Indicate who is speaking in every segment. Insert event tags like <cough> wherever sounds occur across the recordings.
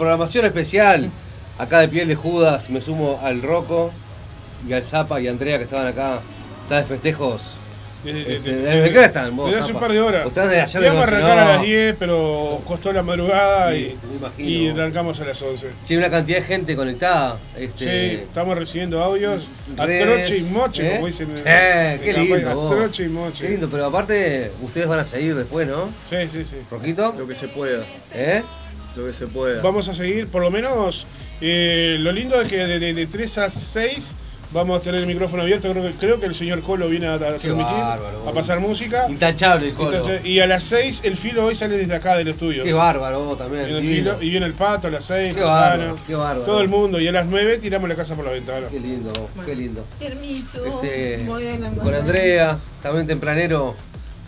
Speaker 1: programación especial. Acá de Piel de Judas me sumo al Rocco y al Zapa y a Andrea que estaban acá. ¿Sabes? Festejos.
Speaker 2: Desde, desde-
Speaker 1: Este,
Speaker 2: desde-
Speaker 1: ¿Desde qué hora están vos?
Speaker 2: desde hace un par de horas.
Speaker 1: Ustedes de ayer de
Speaker 2: Íbamos a arrancar
Speaker 1: no.
Speaker 2: a las 10, pero costó la madrugada
Speaker 1: Sí,
Speaker 2: y, y arrancamos a las 11.
Speaker 1: Sí, una cantidad de gente conectada.
Speaker 2: Sí,
Speaker 1: Este,
Speaker 2: estamos recibiendo audios a
Speaker 1: redes,
Speaker 2: troche y moche,
Speaker 1: ¿eh?
Speaker 2: como dicen en-
Speaker 1: Sí,
Speaker 2: en
Speaker 1: qué lindo.
Speaker 2: A
Speaker 1: vos.
Speaker 2: troche y moche.
Speaker 1: Qué lindo, pero aparte ustedes van a seguir después, ¿no?
Speaker 2: Sí, sí, sí.
Speaker 1: ¿Roquito?
Speaker 3: Lo que se pueda,
Speaker 1: ¿Eh?
Speaker 3: Lo que se pueda.
Speaker 2: Vamos a seguir, por lo menos, eh, lo lindo es que de, de- de 3 a 6 vamos a tener el micrófono abierto. Creo que, creo que el señor Colo viene a, a transmitir,
Speaker 1: bárbaro,
Speaker 2: a pasar música.
Speaker 1: Intachable el colo.
Speaker 2: Entonces, y a las 6 el filo hoy sale desde acá del estudio.
Speaker 1: Qué bárbaro vos también.
Speaker 2: Viene el filo, y viene el pato a las 6,
Speaker 1: Qué bárbaro, qué bárbaro.
Speaker 2: todo el mundo. Y a las 9 tiramos la casa por la ventana.
Speaker 1: Qué lindo, qué lindo.
Speaker 4: Permiso.
Speaker 1: Este,
Speaker 4: Muy bien,
Speaker 1: con. Andrea, también tempranero,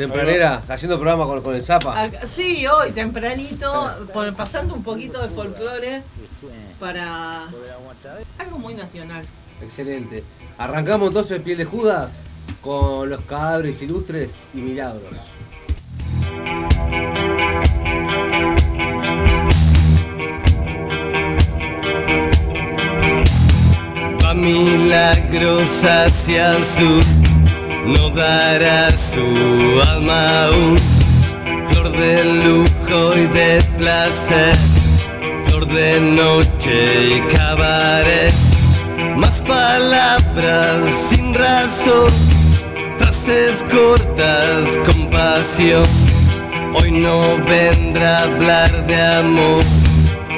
Speaker 1: tempranera, haciendo programa con, con el Zapa.
Speaker 4: Acá- Sí, hoy tempranito, por- pasando un poquito de folclore para algo muy nacional.
Speaker 1: Excelente. Arrancamos entonces Piel de Judas con los cadáveres ilustres y milagros.
Speaker 5: Va milagros hacia el sur, no dará su alma aún. Flor de lujo y de placer, flor de noche y cabaret. Más palabras sin razón, frases cortas con pasión. Hoy no vendrá a hablar de amor,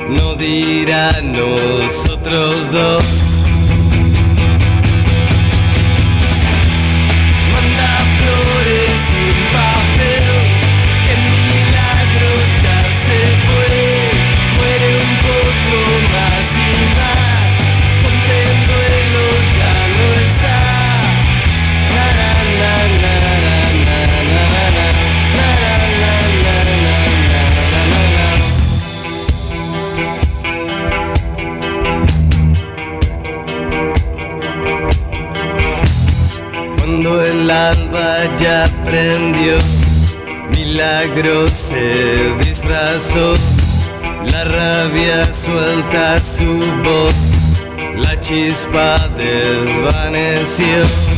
Speaker 5: no dirá nosotros dos. Cuando el alba ya prendió, milagro se disfrazó. La rabia suelta su voz, la chispa desvaneció.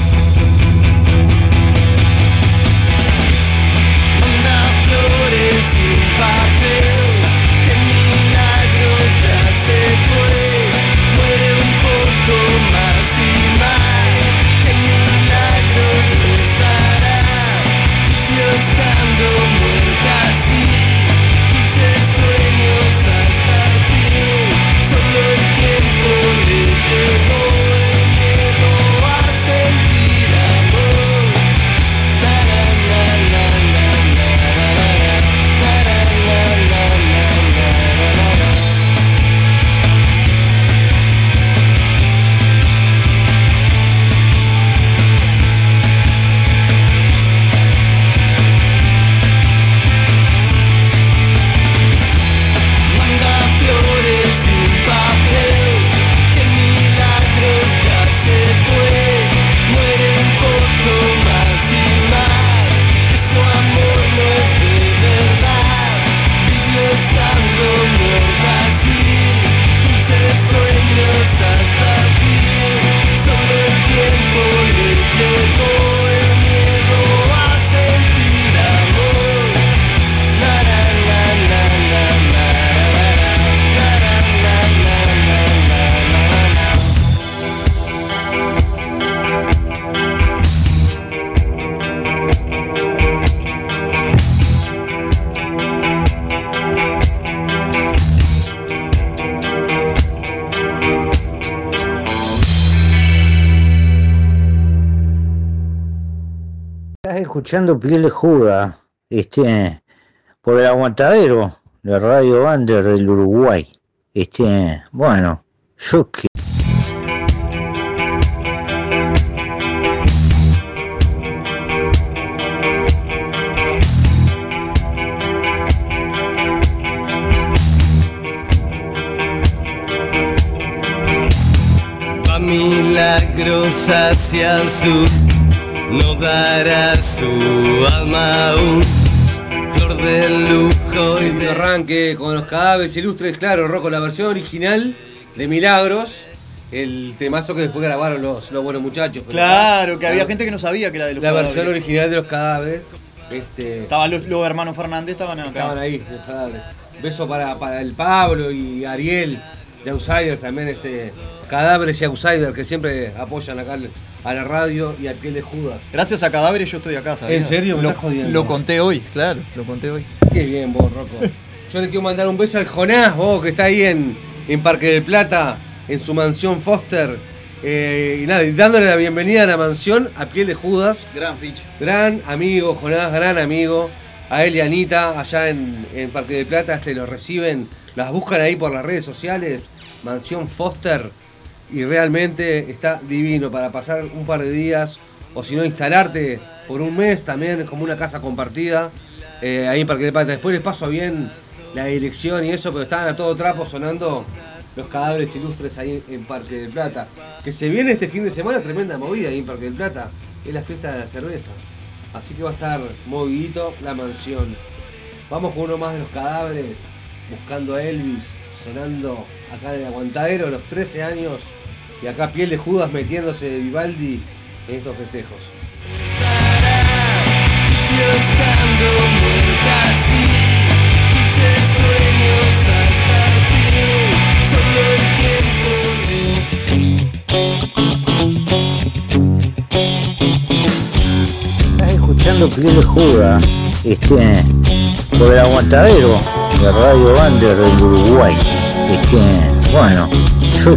Speaker 6: Escuchando Piel de Juda, este, por el aguantadero de Radio Bander del Uruguay. Este, bueno, yo que
Speaker 5: milagros hacia el sur, no dará su alma aún.
Speaker 7: folclor de lujo y de
Speaker 1: arranque con los cadáveres ilustres, claro, Rocco, la versión original de Milagros, el temazo que después grabaron los, los buenos muchachos. pero
Speaker 3: Claro, que había
Speaker 1: la-
Speaker 3: gente que no sabía que era de los
Speaker 1: La
Speaker 3: cadáveres.
Speaker 1: versión original de los cadáveres. Este,
Speaker 3: Estaban los, los hermanos Fernández, estaban acá.
Speaker 1: estaban ahí, los cadáveres. Beso para, para el Pablo y Ariel de Outsiders también, este, cadáveres y Outsiders que siempre apoyan acá a la radio y a piel de Judas.
Speaker 3: Gracias a Cadáveres yo estoy acá, ¿sabías?
Speaker 1: ¿En serio? Me
Speaker 3: Lo,
Speaker 1: estás jodiendo.
Speaker 3: lo conté hoy, claro, lo conté hoy.
Speaker 1: Qué bien vos, Rocco. <laughs> Yo le quiero mandar un beso al Jonás, vos, que está ahí en, en Parque del Plata, en su mansión Foster. Eh, y nada, dándole la bienvenida a la mansión a piel de Judas.
Speaker 3: Gran ficha.
Speaker 1: Gran amigo, Jonás, gran amigo. A él y a Anita, allá en, en Parque del Plata, este, lo reciben, las buscan ahí por las redes sociales, Mansión Foster, y realmente está divino para pasar un par de días, o si no, instalarte por un mes también, como una casa compartida, eh, ahí del Plata. Después les paso bien la dirección y eso, pero estaban a todo trapo sonando los cadáveres ilustres ahí en Parque del Plata. Que se viene este fin de semana tremenda movida ahí en Parque del Plata, es la fiesta de la cerveza. Así que va a estar movidito la mansión. Vamos con uno más de los cadáveres, buscando a Elvis, sonando acá en el aguantadero, los 13 años, y acá piel de Judas metiéndose de Vivaldi en estos festejos.
Speaker 5: Estás escuchando Piel de Juda, este, por el aguantadero de Radio Bander del Uruguay. Este, bueno, yo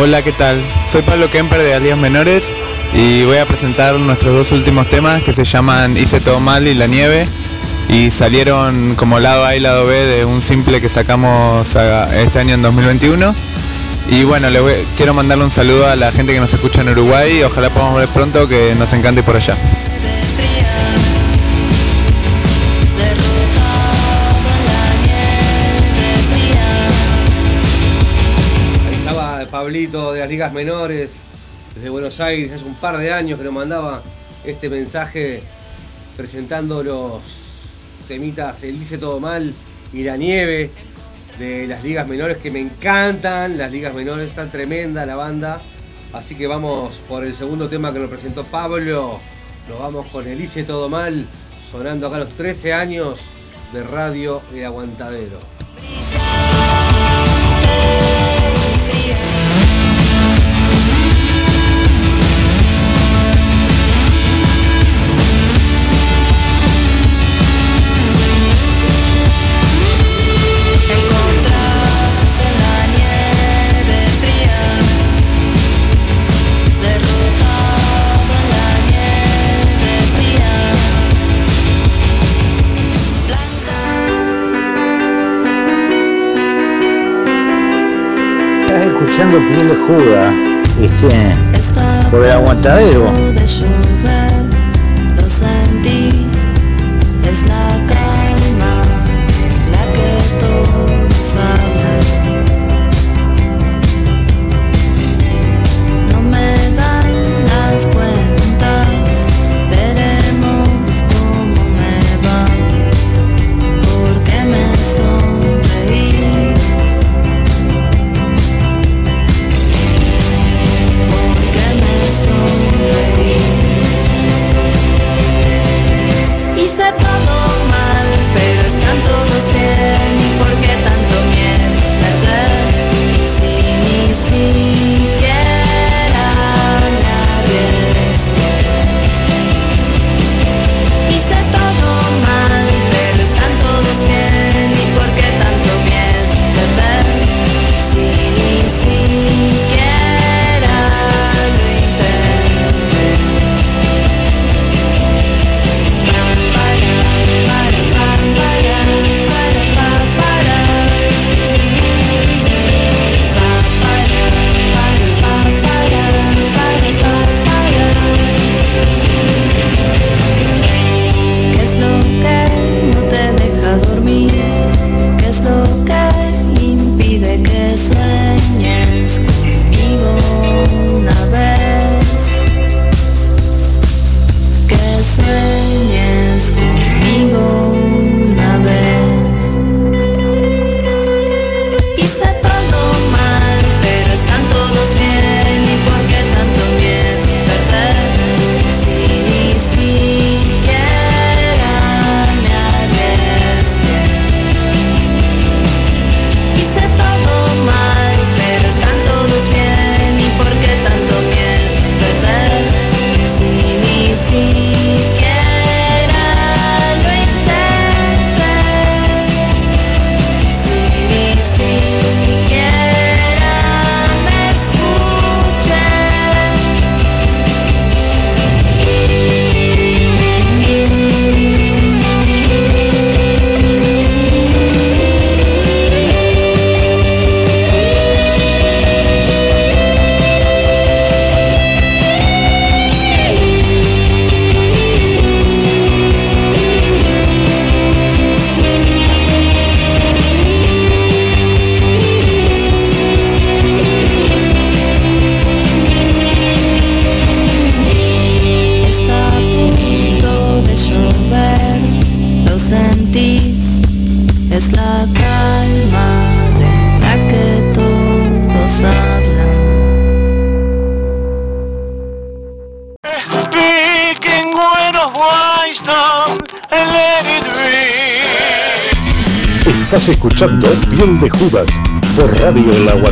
Speaker 8: Hola, ¿qué tal? Soy Pablo Kemper de Alias Menores y voy a presentar nuestros dos últimos temas que se llaman Hice todo mal y La nieve y salieron como lado A y lado B de un simple que sacamos este año en 2021. Y bueno, le voy- quiero mandarle un saludo a la gente que nos escucha en Uruguay ojalá podamos ver pronto que nos encante por allá.
Speaker 1: De las ligas menores, desde Buenos Aires, hace un par de años que nos mandaba este mensaje presentando los temitas El todo mal y la nieve de las ligas menores que me encantan, las ligas menores están tremenda la banda, así que vamos por el segundo tema que nos presentó Pablo, nos vamos con El hice todo mal, sonando acá los 13 años de Radio El Aguantadero.
Speaker 6: escuchando Piel Juda, este, por el aguantadero.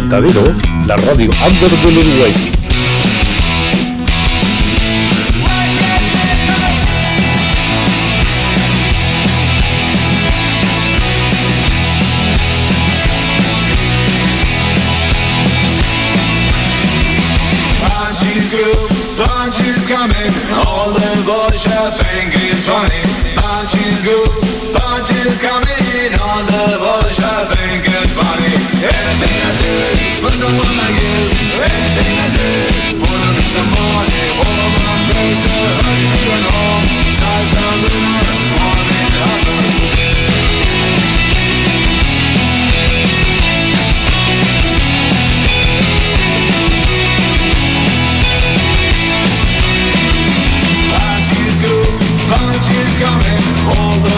Speaker 9: Tadero, la
Speaker 10: radio under del Uruguay.
Speaker 11: Punch is coming, all the boys think it's funny. Punch is good. lunch is coming on the bush. I think it's funny. Anything I do for someone like you, anything I do for the peace of mind, for my future, hurting all. Ties are lunar, morning, happening. Punch is coming, all the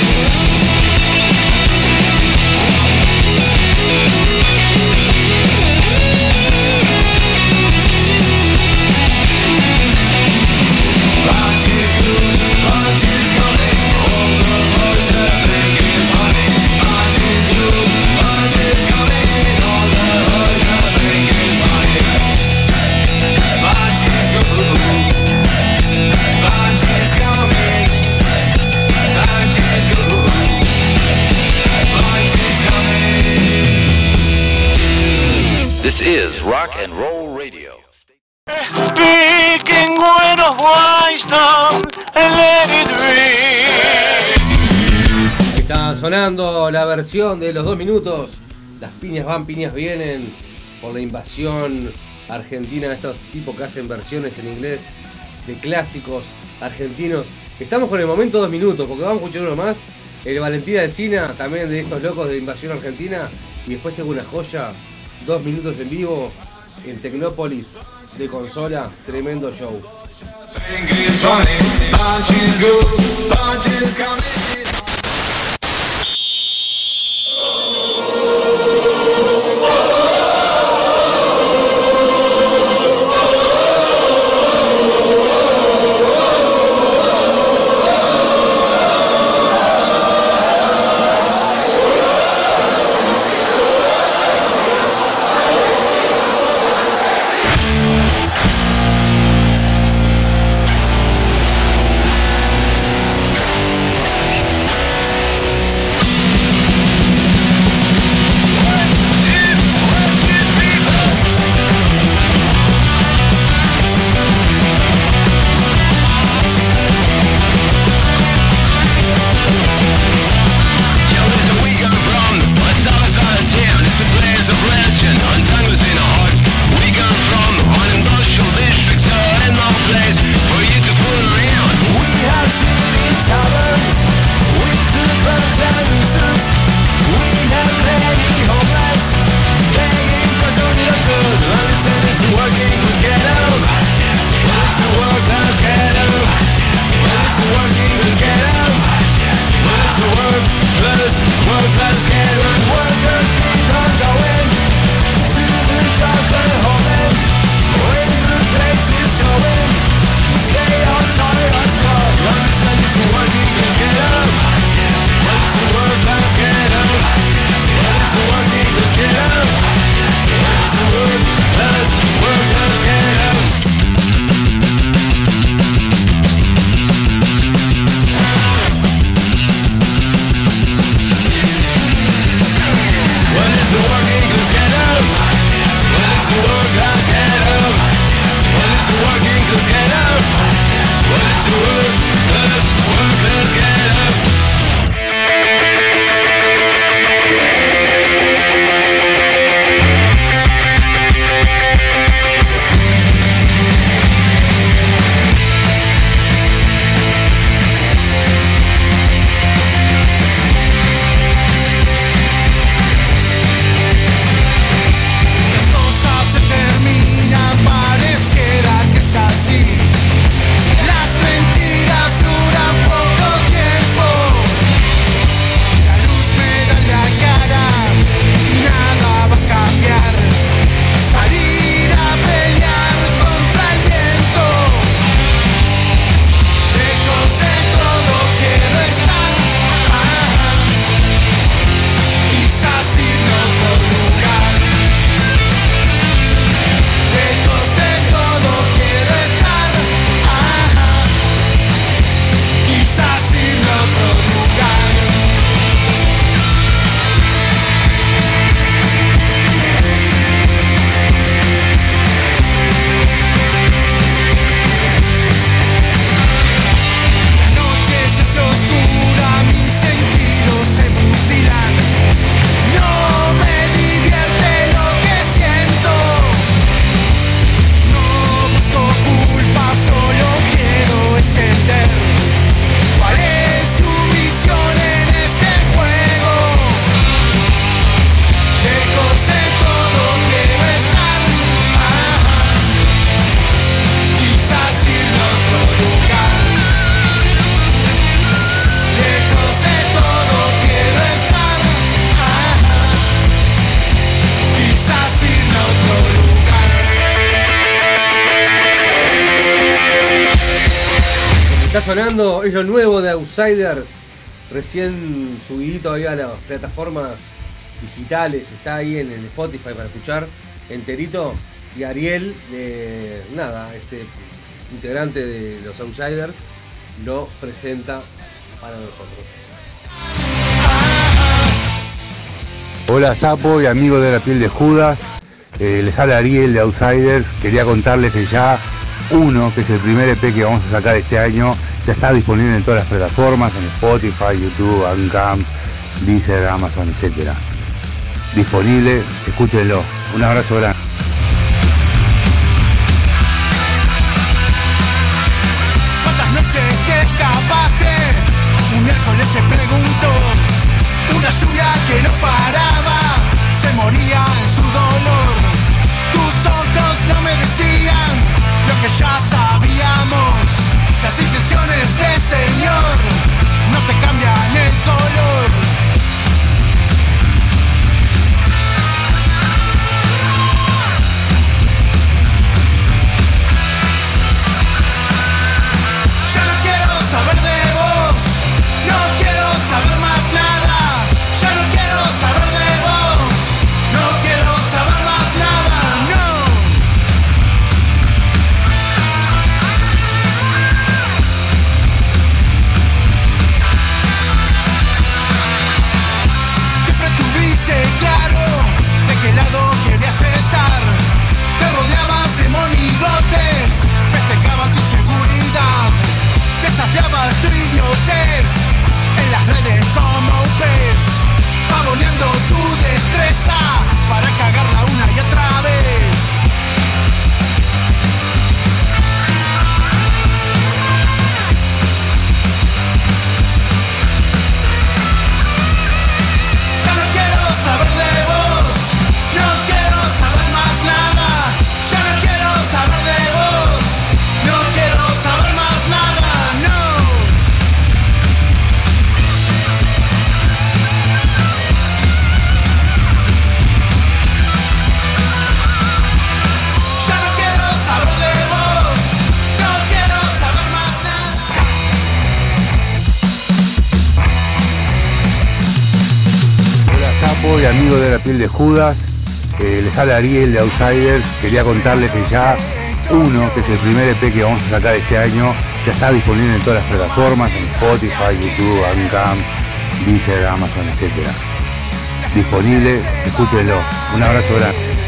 Speaker 12: is Rock and Roll Radio.
Speaker 13: Speaking when of wisdom and let it ring.
Speaker 14: Está sonando la versión de los dos minutos. Las piñas van, piñas vienen. Por la invasión argentina de estos tipos que hacen versiones en inglés de clásicos argentinos. Estamos con el momento dos minutos, porque vamos a escuchar uno más. El Valentina del Cine, también de estos locos de invasión argentina. Y después tengo una joya, dos minutos en vivo en Tecnópolis de consola. Tremendo show. Sonando es lo nuevo de Outsiders, recién subidito ahí a las plataformas digitales, está ahí en el Spotify para escuchar enterito. Y Ariel, de nada, este integrante de los Outsiders, lo presenta para nosotros.
Speaker 15: Hola Sapo y amigos de la piel de Judas.
Speaker 14: Eh, les habla Ariel de Outsiders. Quería contarles que ya uno, que es el primer EP que vamos a sacar este año, ya está disponible en todas las plataformas, en Spotify, YouTube, Bandcamp, Deezer, Amazon, etc. Disponible, escúchenlo. Un abrazo grande. Hola Capo y amigo de la piel de Judas, Eh, les habla Ariel de Outsiders, quería contarles que ya uno, que es el primer EP que vamos a sacar este año, ya está disponible en todas las plataformas, en Spotify, YouTube, Bandcamp, Deezer, Amazon, etc. Disponible, escúchenlo. Un abrazo grande.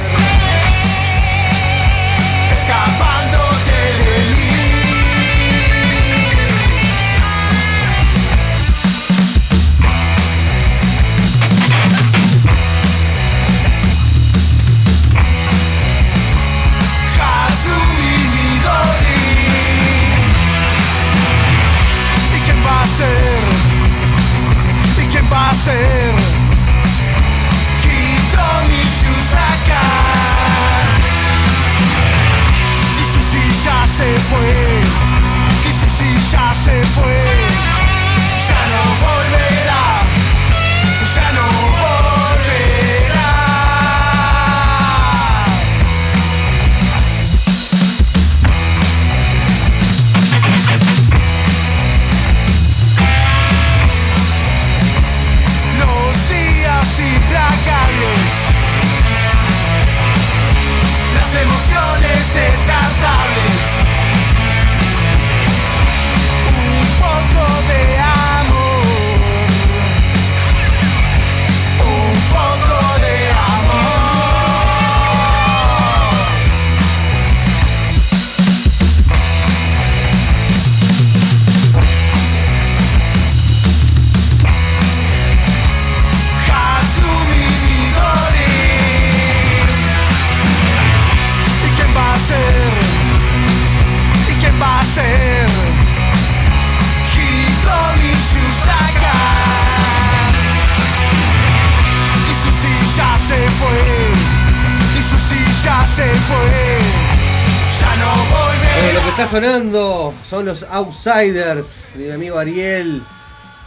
Speaker 1: Sonando son los Outsiders de mi amigo Ariel.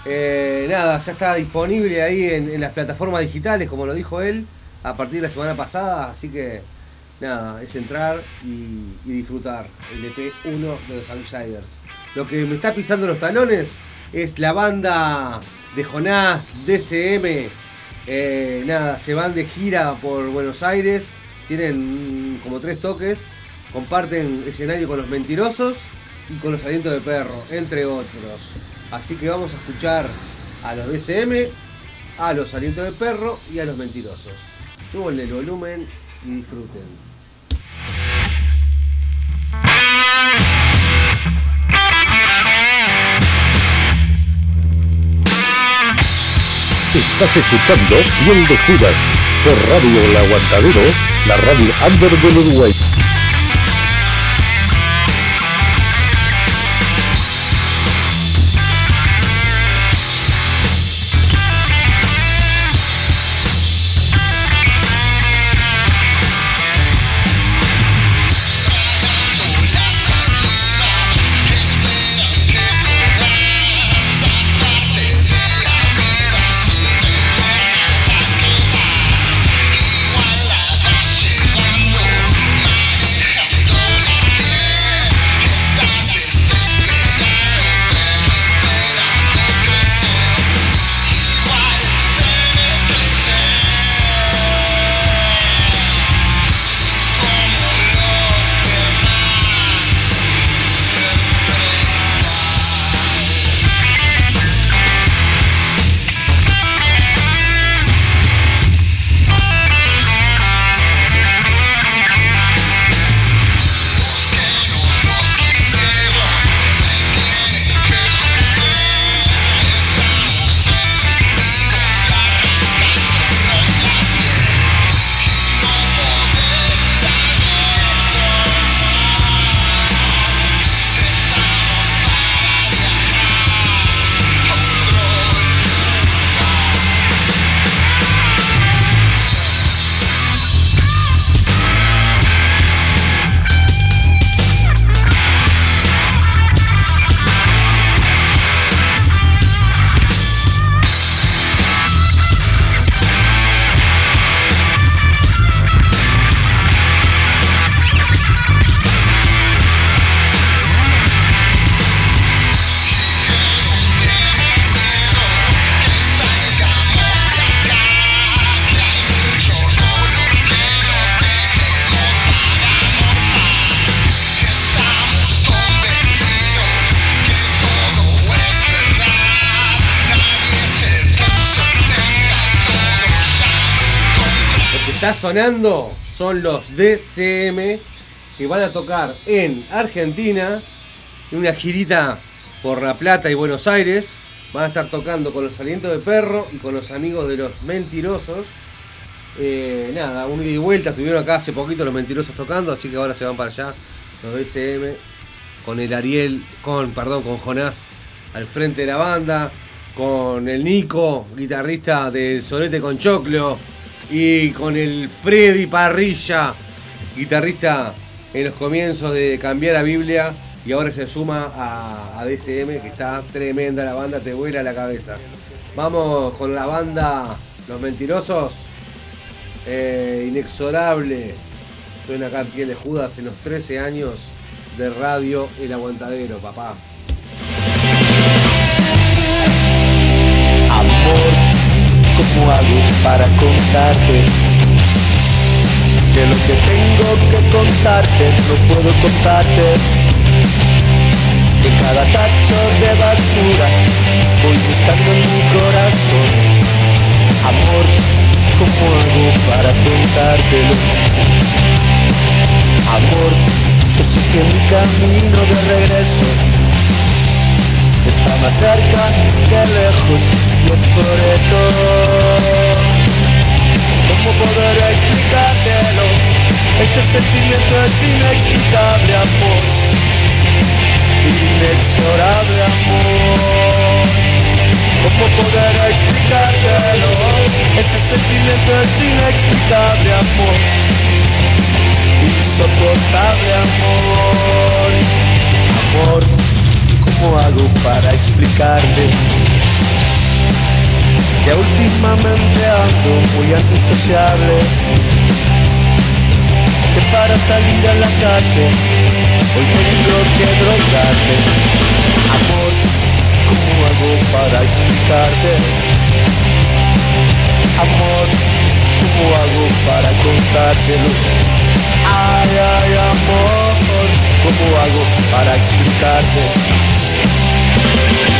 Speaker 1: Eh, nada, ya está disponible ahí en, las plataformas digitales, como lo dijo él, a partir de la semana pasada. Así que nada, es entrar y, disfrutar el EP 1 de los Outsiders. Lo que me está pisando los talones es la banda de Jonás, DCM. Eh, nada, se van de gira por Buenos Aires, tienen como tres toques, comparten escenario con los mentirosos y con los alientos de perro, entre otros. Así que vamos a escuchar a los DCM, a los alientos de perro y a los mentirosos. Súbanle el volumen y disfruten.
Speaker 10: Estás escuchando Piel de Judas por Radio El Aguantadero, la radio under del Uruguay.
Speaker 1: Sonando son los DCM que van a tocar en Argentina en una girita por La Plata y Buenos Aires. Van a estar tocando con los alientos de perro y con los amigos de los mentirosos. Eh, nada, un ida y vuelta. Estuvieron acá hace poquito los mentirosos tocando, así que ahora se van para allá los DCM con el Ariel, con, perdón, con Jonás al frente de la banda, con el Nico, guitarrista del Solete con Choclo, y con el Freddy Parrilla, guitarrista en los comienzos de Cambiar a Biblia, y ahora se suma a, a DCM, que está tremenda la banda, te vuela la cabeza. Vamos con la banda Los Mentirosos, eh, inexorable, suena acá Piel de Judas en los 13 años de radio El Aguantadero, papá.
Speaker 5: ¿Cómo hago para contarte? De lo que tengo que contarte, no puedo contarte. De cada tacho de basura, voy buscando en mi corazón. Amor, ¿cómo hago para contártelo? Amor, yo sé que mi camino de regreso está más cerca que lejos y es por eso. ¿Cómo poder explicártelo? Este sentimiento es inexplicable amor. Inexorable amor. ¿Cómo poder explicártelo? Este sentimiento es inexplicable amor. Insoportable amor. Amor ¿Cómo hago para explicarte que últimamente ando muy antisociable? Que para salir a la calle hoy tengo que drogarme. Amor, ¿cómo hago para explicarte? Amor, ¿cómo hago para contártelo? Ay, ay, amor, ¿cómo hago para explicarte?
Speaker 1: Yeah.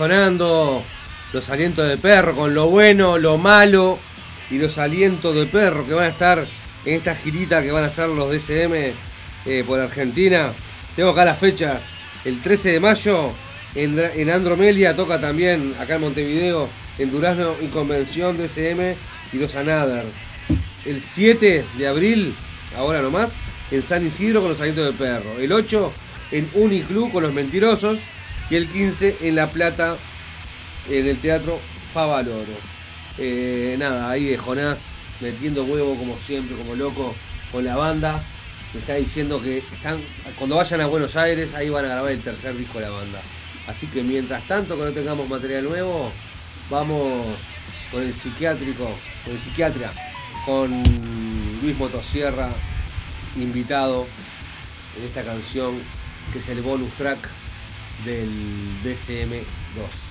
Speaker 1: Sonando los alientos de perro con lo bueno, lo malo y los alientos de perro que van a estar en esta girita que van a hacer los DCM eh, por Argentina. Tengo acá las fechas. El 13 de mayo en, Andromelia toca también acá en Montevideo, en Durazno y Convención DCM y los Another. El 7 de abril, ahora nomás, en San Isidro con los alientos de perro. El 8 en Uniclub con los mentirosos. Y el 15 en La Plata, en el Teatro Favaloro. Eh, nada, ahí de Jonás metiendo huevo como siempre, como loco, con la banda. Me está diciendo que están cuando vayan a Buenos Aires, ahí van a grabar el tercer disco de la banda. Así que mientras tanto, que tengamos material nuevo, vamos con el psiquiátrico, con el psiquiatra, con Luis Motosierra, invitado en esta canción que es el bonus track del
Speaker 16: DCM2.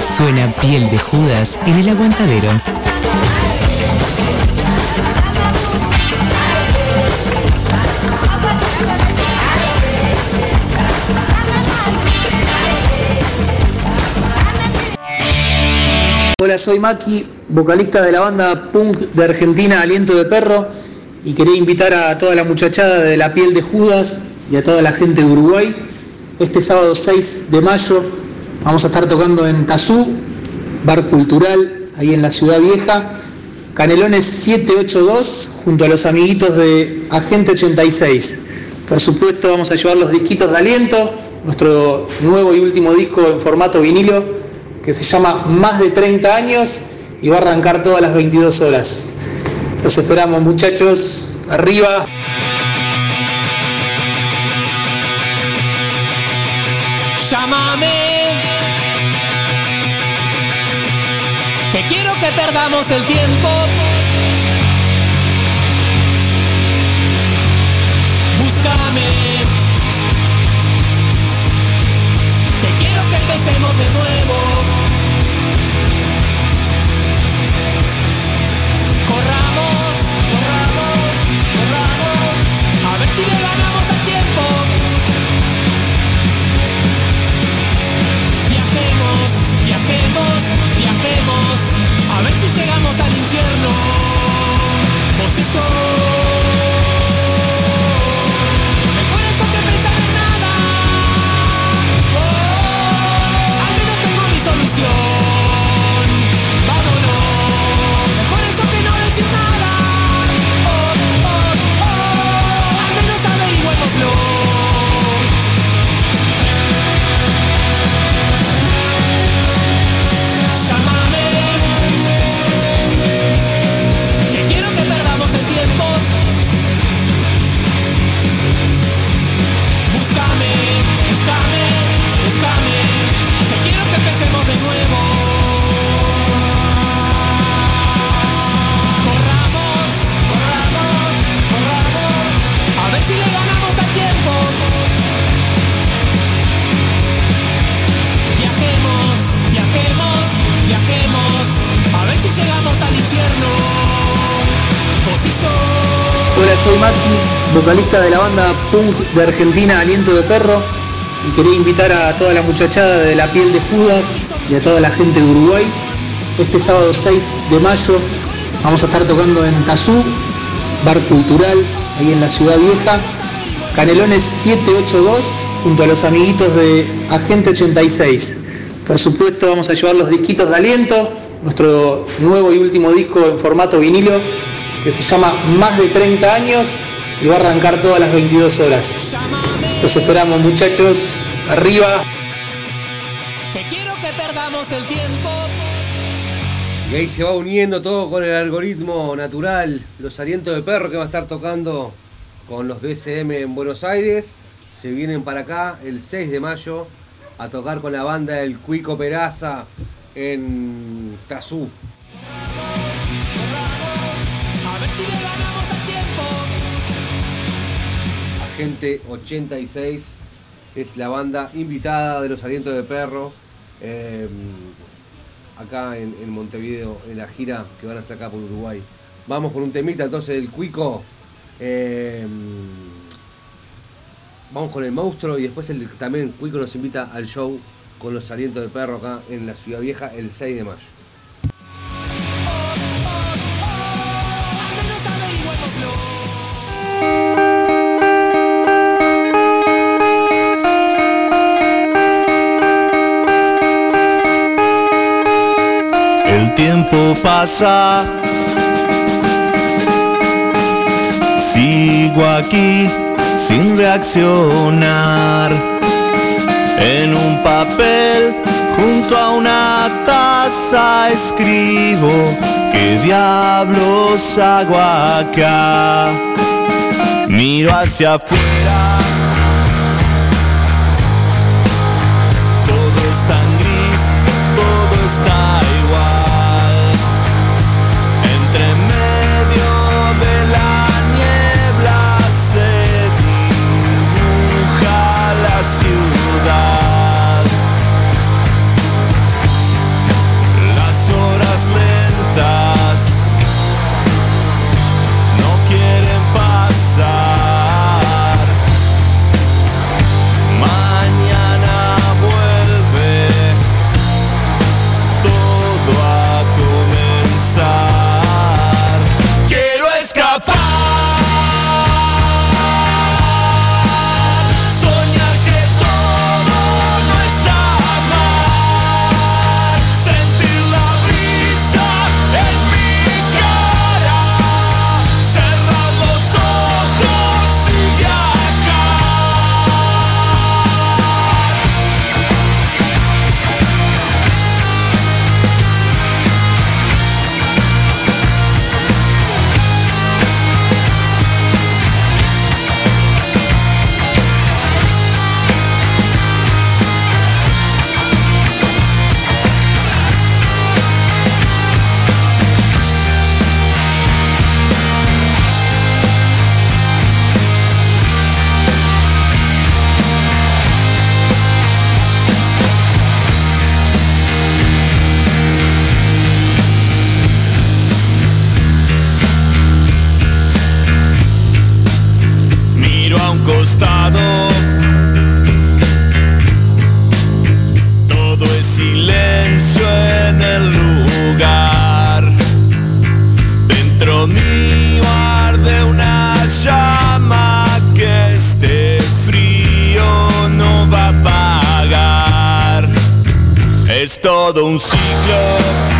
Speaker 16: Suena Piel de Judas en el aguantadero.
Speaker 17: Hola, soy Maki, vocalista de la banda punk de Argentina Aliento de Perro y quería invitar a toda la muchachada de La Piel de Judas y a toda la gente de Uruguay. Este sábado 6 de mayo vamos a estar tocando en Tazú, bar cultural, ahí en la ciudad vieja. Canelones 782 junto a los amiguitos de Agente 86. Por supuesto vamos a llevar los disquitos de aliento, nuestro nuevo y último disco en formato vinilo que se llama Más de 30 años y va a arrancar todas las 22 horas. Los esperamos muchachos, arriba.
Speaker 18: Llámame. Que quiero que perdamos el tiempo. Búscame. Que quiero que empecemos de nuevo. A ver si llegamos al infierno. Y yo. De nuevo. Corramos, corramos, corramos. A ver si le ganamos al tiempo. Viajemos, viajemos, viajemos. A ver si llegamos al infierno.
Speaker 17: Hola, soy Maki, vocalista de la banda punk de Argentina Aliento de Perro y quería invitar a toda la muchachada de La Piel de Judas y a toda la gente de Uruguay. Este sábado 6 de mayo vamos a estar tocando en Tazú, bar cultural, ahí en la ciudad vieja. Canelones 782 junto a los amiguitos de Agente 86. Por supuesto vamos a llevar los disquitos de aliento, nuestro nuevo y último disco en formato vinilo que se llama Más de 30 años y va a arrancar todas las 22 horas. Los esperamos muchachos, arriba.
Speaker 18: Que quiero que perdamos el tiempo.
Speaker 1: Y ahí se va uniendo todo con el algoritmo natural. Los alientos de perro que va a estar tocando con los DSM en Buenos Aires. Se vienen para acá el 6 de mayo a tocar con la banda del Cuico Peraza en Tazú. Agente 86 es la banda invitada de los alientos de perro. eh, acá en, Montevideo, en la gira que van a sacar por Uruguay. Vamos con un temita entonces del Cuico. eh, vamos con el monstruo y después el, también Cuico nos invita al show con los alientos de perro acá en la Ciudad Vieja el 6 de mayo.
Speaker 16: Pasa. Sigo aquí sin reaccionar. En un papel junto a una taza escribo ¿Qué diablos hago acá? Miro hacia afuera. Todo un ciclo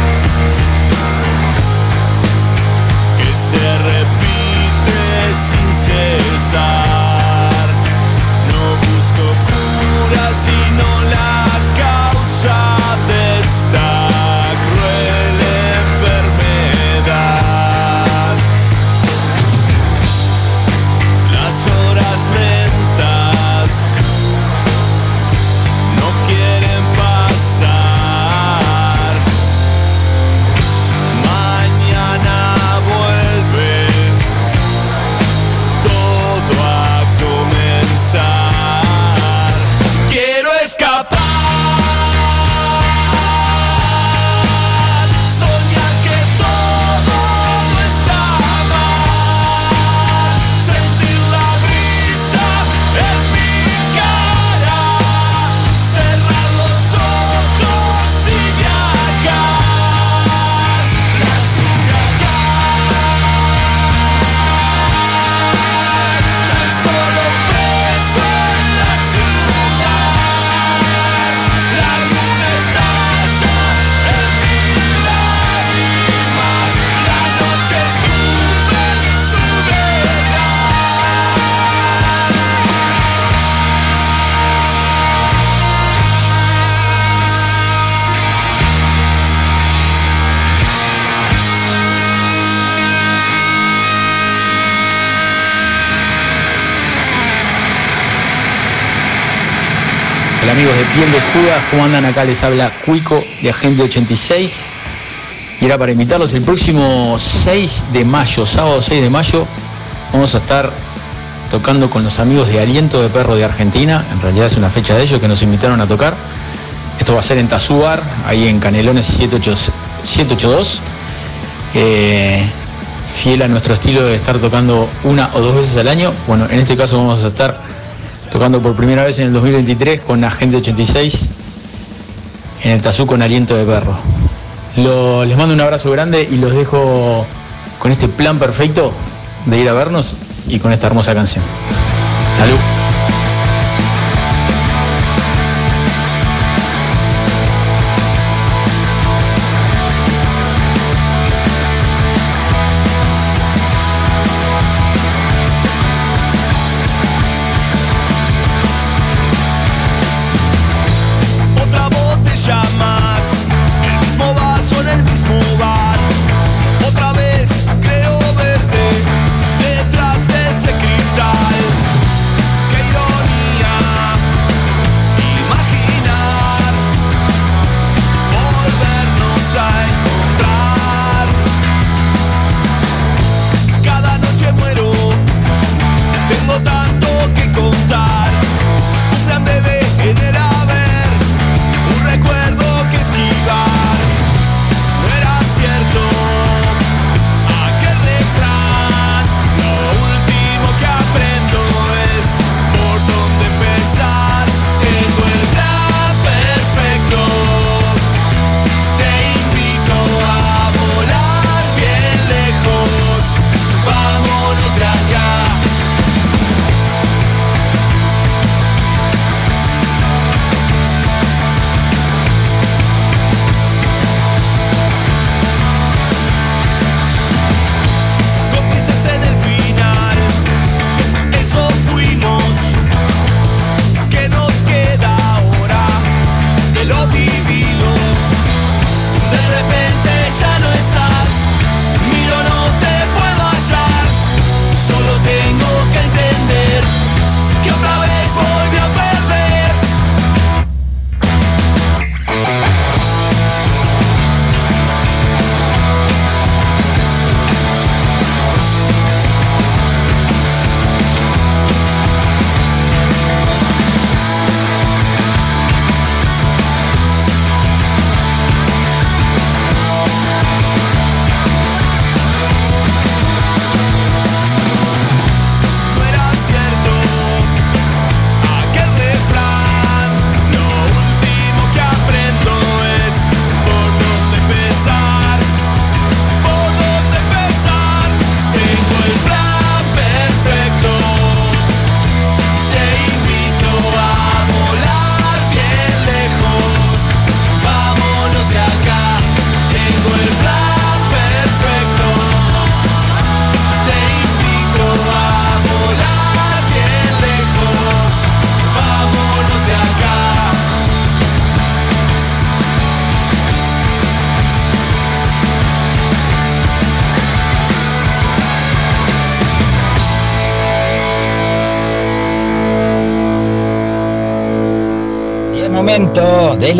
Speaker 19: amigos de Piel de Judas, ¿cómo andan? Acá les habla Cuico de Agente 86. Y era para invitarlos el próximo 6 de mayo, sábado 6 de mayo, vamos a estar tocando con los amigos de Aliento de Perro de Argentina. En realidad es una fecha de ellos que nos invitaron a tocar. Esto va a ser en Tazúar, ahí en Canelones 78 782. Eh, fiel a nuestro estilo de estar tocando una o dos veces al año. Bueno, en este caso vamos a estar tocando por primera vez en el 2023 con Agente 86 en el Tazú con aliento de perro. Les mando un abrazo grande y los dejo con este plan perfecto de ir a vernos y con esta hermosa canción. Salud.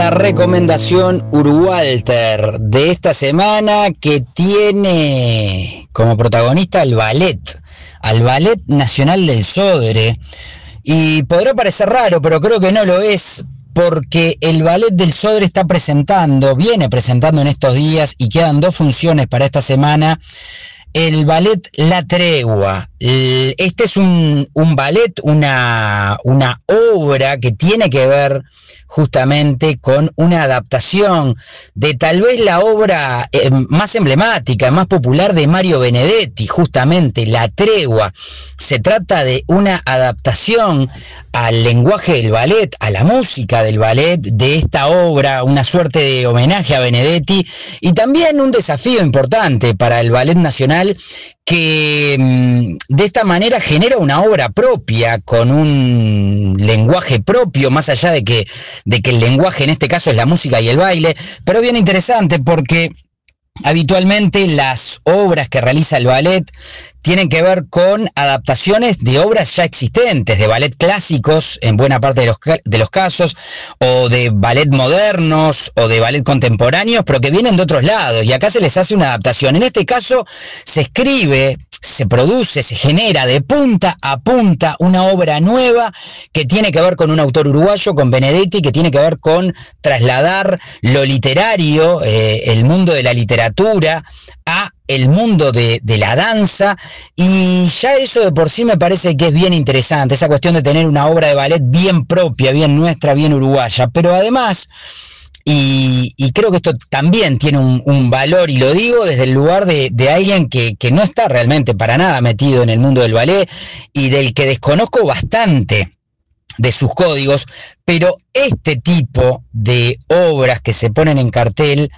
Speaker 20: La recomendación Urwalter de esta semana que tiene como protagonista al ballet, al Ballet Nacional del Sodre. Y podrá parecer raro, pero creo que no lo es porque el Ballet del Sodre está presentando, viene presentando en estos días y quedan dos funciones para esta semana el ballet La Tregua. El- Este es un, ballet, una, una obra que tiene que ver justamente con una adaptación de tal vez la obra eh, más emblemática, más popular de Mario Benedetti, justamente La Tregua. Se trata de una adaptación al lenguaje del ballet, a la música del ballet de esta obra, una suerte de homenaje a Benedetti y también un desafío importante para el Ballet Nacional que mm, de esta manera genera una obra propia con un lenguaje propio, más allá de que, de que el lenguaje en este caso es la música y el baile, pero bien interesante porque Habitualmente las obras que realiza el ballet tienen que ver con adaptaciones de obras ya existentes, de ballet clásicos en buena parte de los, de los casos, o de ballet modernos, o de ballet contemporáneos, pero que vienen de otros lados, y acá se les hace una adaptación. En este caso se escribe, se produce, se genera de punta a punta una obra nueva que tiene que ver con un autor uruguayo, con Benedetti, que tiene que ver con trasladar lo literario, eh, el mundo de la literatura, a el mundo de, de la danza. Y ya eso de por sí me parece que es bien interesante, esa cuestión de tener una obra de ballet bien propia, bien nuestra, bien uruguaya, pero además y, creo que esto también tiene un, valor, y lo digo desde el lugar de, alguien que no está realmente para nada metido en el mundo del ballet y del que desconozco bastante de sus códigos, pero este tipo de obras que se ponen en cartel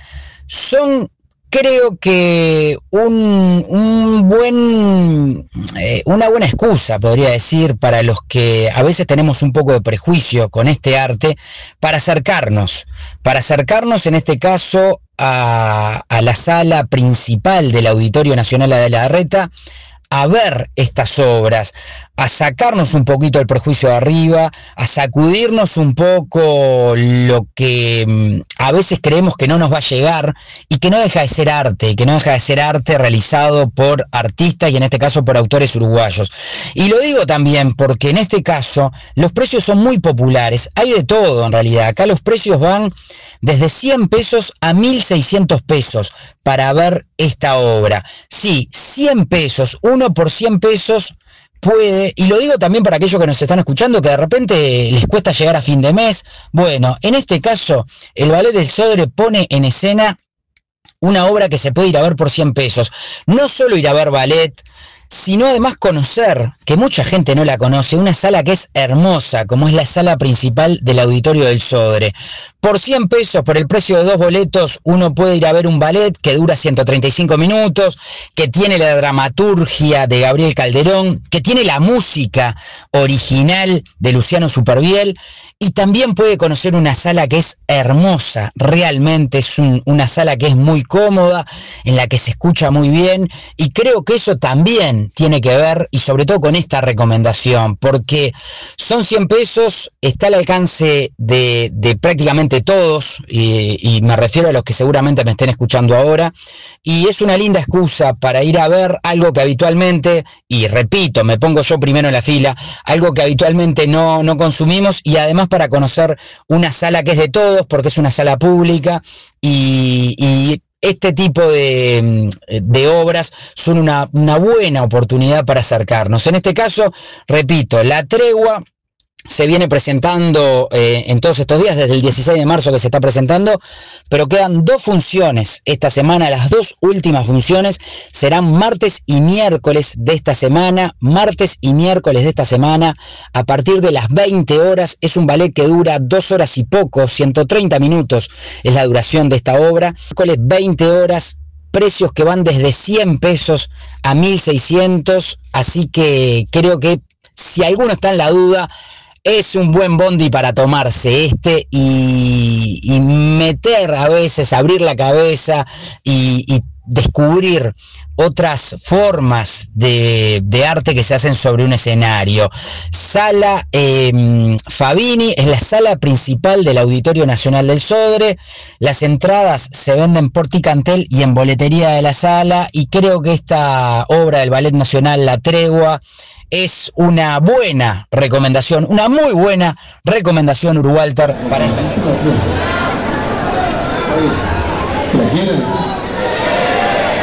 Speaker 20: son creo que un, un buen, eh, una buena excusa, podría decir, para los que a veces tenemos un poco de prejuicio con este arte, para acercarnos, para acercarnos en este caso a, a la sala principal del Auditorio Nacional de la Reta, a ver estas obras, a sacarnos un poquito el prejuicio de arriba, a sacudirnos un poco lo que mm, a veces creemos que no nos va a llegar y que no deja de ser arte, que no deja de ser arte realizado por artistas y en este caso por autores uruguayos. Y lo digo también porque en este caso los precios son muy populares, hay de todo en realidad, acá los precios van desde 100 pesos a 1600 pesos para ver esta obra. Sí, 100 pesos, uno por 100 pesos puede, y lo digo también para aquellos que nos están escuchando, que de repente les cuesta llegar a fin de mes. Bueno, en este caso, el Ballet del Sodre pone en escena una obra que se puede ir a ver por 100 pesos. No solo ir a ver ballet, sino además conocer, que mucha gente no la conoce, una sala que es hermosa, como es la sala principal del Auditorio del Sodre. Por 100 pesos, por el precio de dos boletos, uno puede ir a ver un ballet que dura 135 minutos, que tiene la dramaturgia de Gabriel Calderón, que tiene la música original de Luciano Superviel, y también puede conocer una sala que es hermosa, realmente es un- una sala que es muy cómoda, en la que se escucha muy bien, y creo que eso también tiene que ver, y sobre todo con esta recomendación, porque son 100 pesos, está al alcance de, de prácticamente todos, y, me refiero a los que seguramente me estén escuchando ahora, y es una linda excusa para ir a ver algo que habitualmente, y repito, me pongo yo primero en la fila, algo que habitualmente no, no consumimos, y además para conocer una sala que es de todos, porque es una sala pública, y, y este tipo de, mm, de obras son una, una buena oportunidad para acercarnos. En este caso, repito, la tregua se viene presentando eh, en todos estos días, desde el 16 de marzo que se está presentando, pero quedan dos funciones esta semana, las dos últimas funciones serán martes y miércoles de esta semana, martes y miércoles de esta semana, a partir de las 20 horas, es un ballet que dura dos horas y poco, 130 minutos es la duración de esta obra, miércoles 20 horas, precios que van desde 100 pesos a 1600, así que creo que si alguno está en la duda, es un buen bondi para tomarse este y, meter a veces, abrir la cabeza y descubrir otras formas de, arte que se hacen sobre un escenario. Sala eh, Fabini es la sala principal del Auditorio Nacional del Sodre. Las entradas se venden por Ticantel y en boletería de la sala y creo que esta obra del Ballet Nacional La Tregua es una buena recomendación, una muy buena recomendación Urugualter para esta
Speaker 21: la quieren.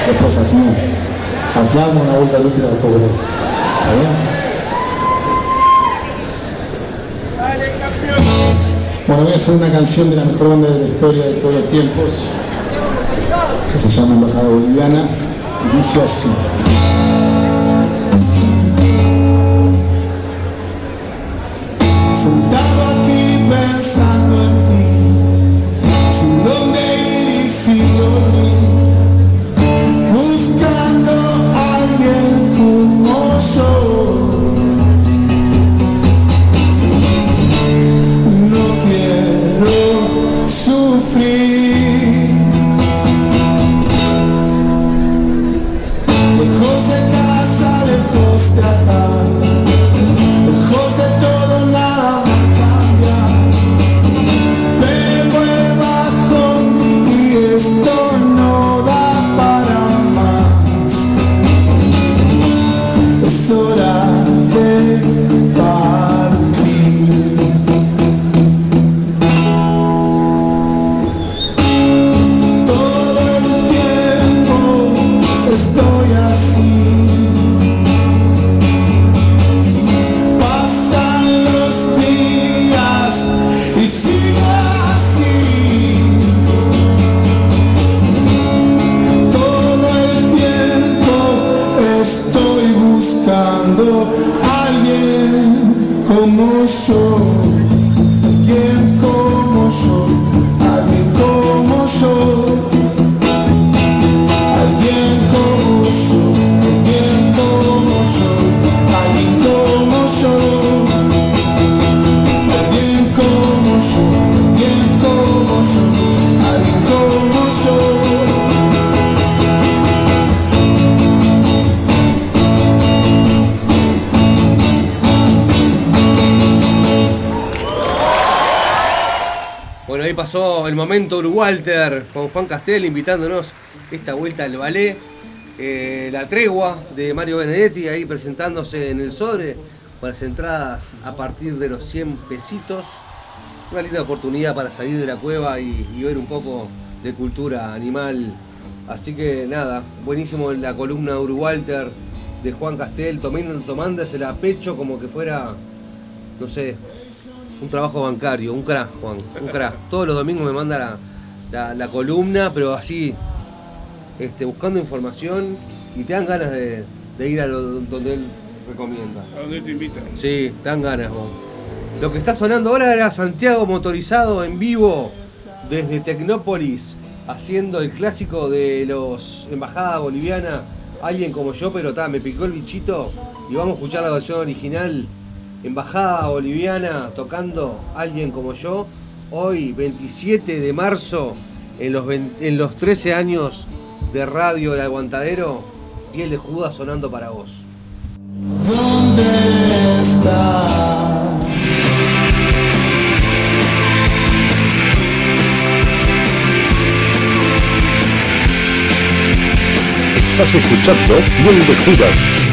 Speaker 21: Después al final. Al final una vuelta limpia de todo. ¿Está bien? Bueno, voy a hacer una canción de la mejor banda de la historia de todos los tiempos, que se llama Embajada Boliviana, y dice así. Sentado aquí pensando en ti, sin dónde ir y sin dormir, Lejos de casa, lejos de acá,
Speaker 1: momento Urugualter con Juan Castel invitándonos esta vuelta al ballet. Eh, la tregua de Mario Benedetti ahí presentándose en el sobre con las entradas a partir de los 100 pesitos. Una linda oportunidad para salir de la cueva y, ver un poco de cultura animal. Así que nada, buenísimo la columna Urugualter de Juan Castel, tomándosela a pecho como que fuera, no sé, un trabajo bancario, un crack, Juan, un crack. Todos los domingos me manda la, la- la columna, pero así, este, buscando información y te dan ganas de, de ir a lo, donde él recomienda.
Speaker 2: ¿A dónde te invitan?
Speaker 1: Sí, te dan ganas, vos. Lo que está sonando ahora era Santiago motorizado en vivo desde Tecnópolis, haciendo el clásico de los Embajada Boliviana, alguien como yo, pero ta, me picó el bichito y vamos a escuchar la versión original. Embajada Boliviana tocando alguien como yo, hoy 27 de marzo, en los, 20 en los 13 años de Radio El Aguantadero, piel de Judas sonando para vos.
Speaker 21: ¿Dónde está?
Speaker 10: Estás escuchando Piel de Judas.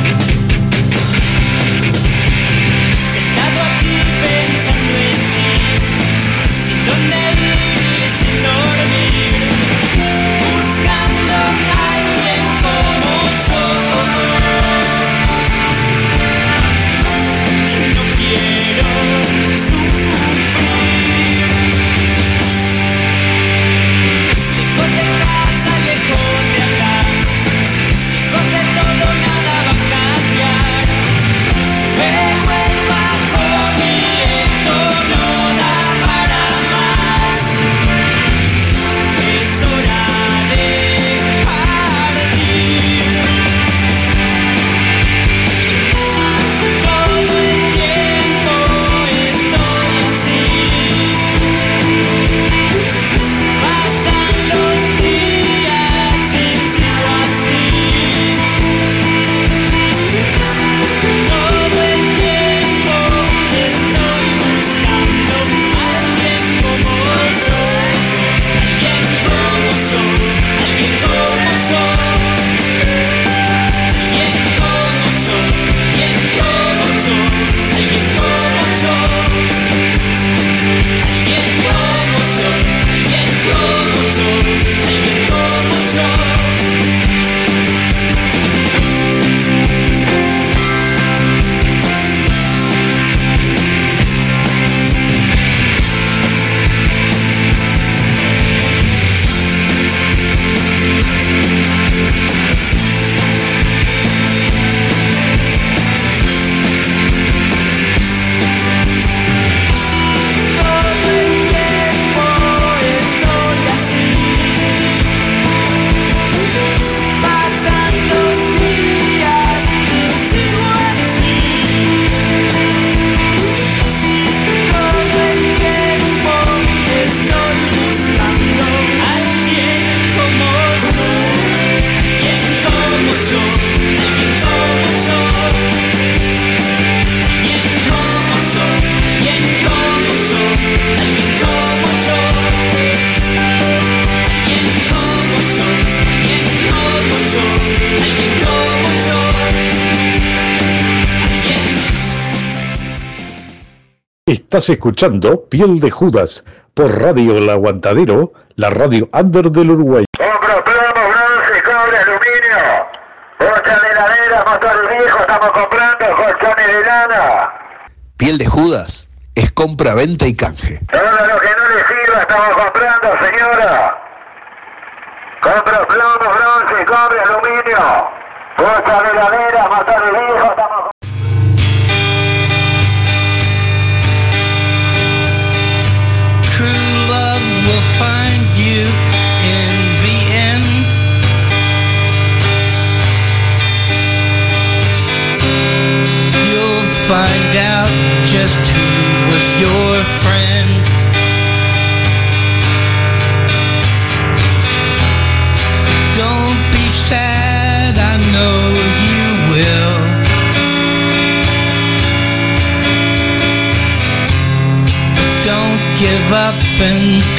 Speaker 10: Estás escuchando Piel de Judas por Radio El Aguantadero, la radio under del Uruguay.
Speaker 11: Compro plomo, bronce, cobre, aluminio. Bocha de heladera, motor viejo, estamos comprando colchones de lana.
Speaker 22: Piel de Judas es compra, venta y canje.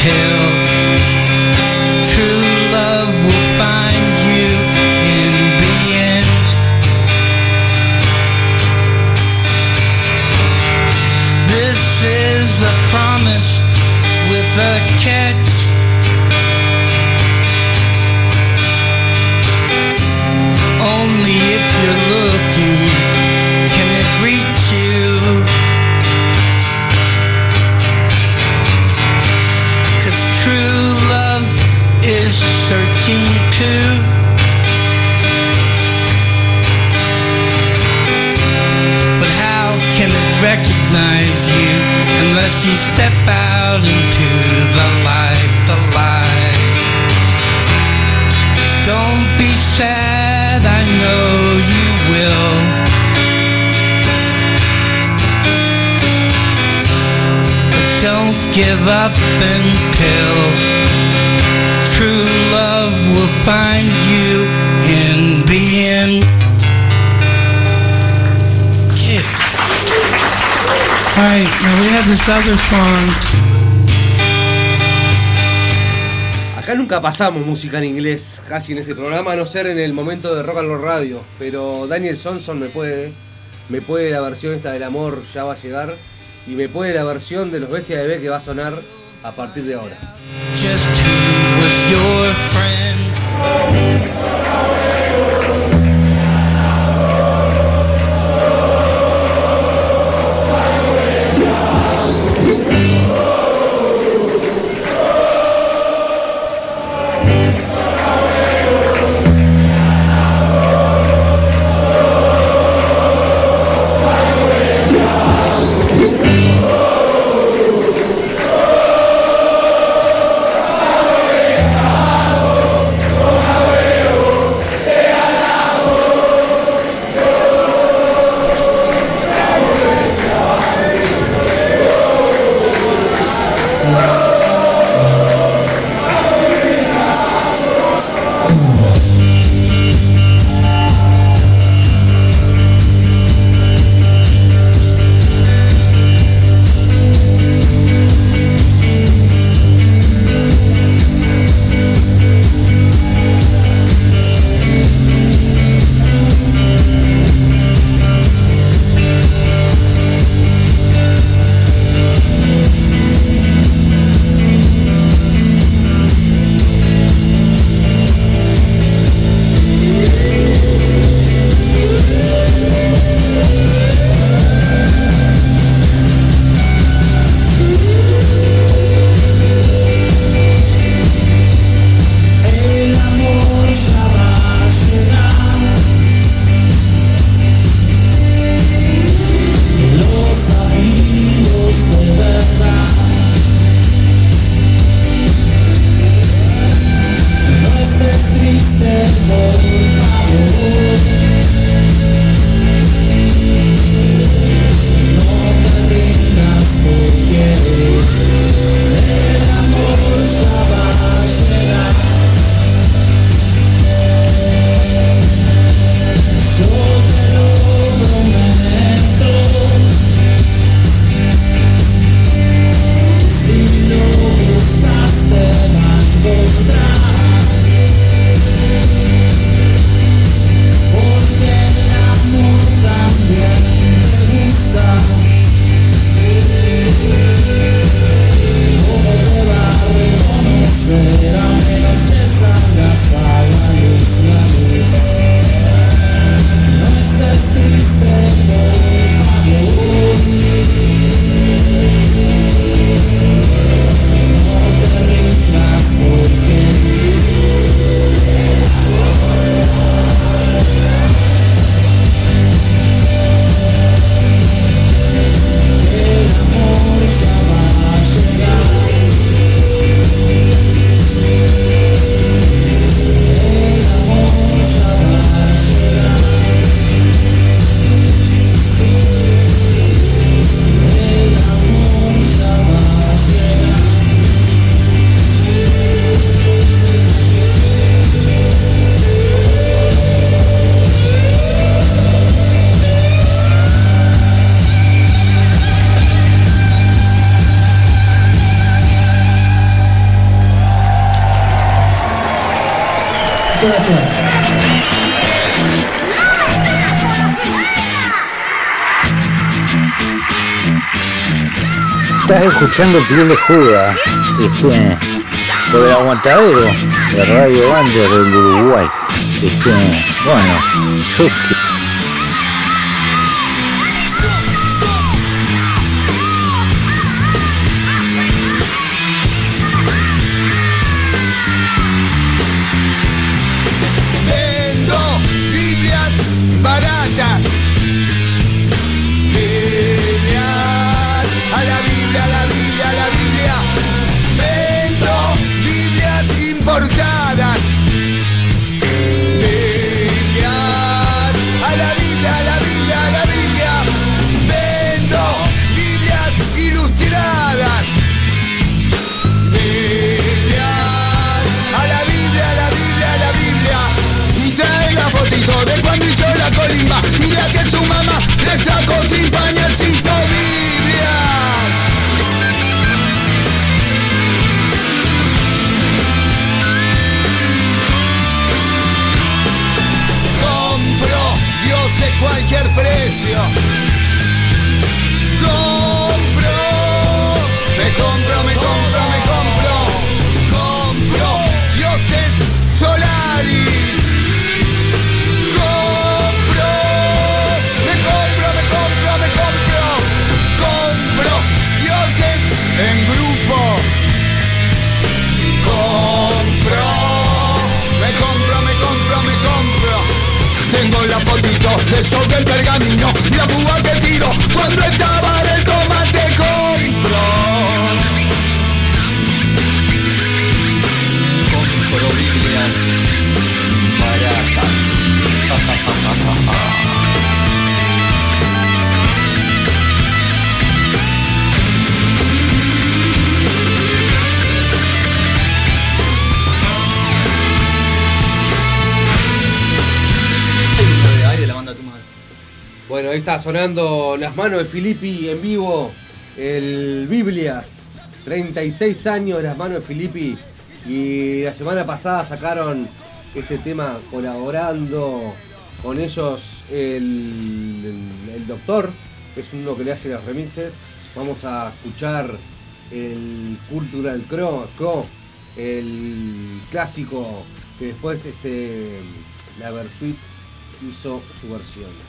Speaker 1: hill pasamos música en inglés, casi en este programa, a no ser en el momento de Rock and Roll Radio. Pero Daniel Sonson me puede, me puede la versión esta del amor ya va a llegar y me puede la versión de los Bestias de B que va a sonar a partir de ahora.
Speaker 23: escuchando Club de Juda, este, por el aguantadero de Radio Bandes del Uruguay. Este, bueno,
Speaker 16: yo del show del pergamino y la púa que tiro cuando estaba
Speaker 24: está sonando las manos de Filippi en vivo, el Biblias, 36 años de las manos de Filippi. Y la semana pasada sacaron este tema colaborando con ellos el, el, doctor, es uno que le hace los remixes, vamos a escuchar el Cultural Crow, Crow el clásico que después este, la Versuit hizo su versión.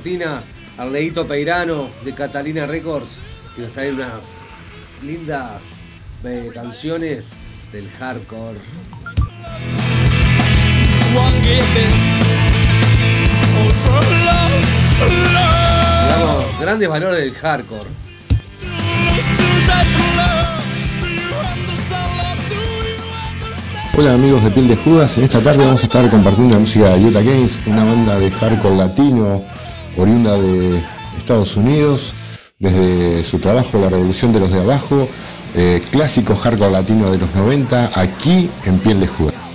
Speaker 1: cortina, al Leito Peirano de Catalina Records, que nos trae unas lindas eh, canciones del hardcore. Grandes valores del hardcore.
Speaker 25: Hola amigos de Piel de Judas, en esta tarde vamos a estar compartiendo la música de Utah Games, una banda de hardcore latino oriunda de Estados Unidos, desde su trabajo La Revolución de los de Abajo, eh, clásico hardcore latino de los 90, aquí en Piel de Judas.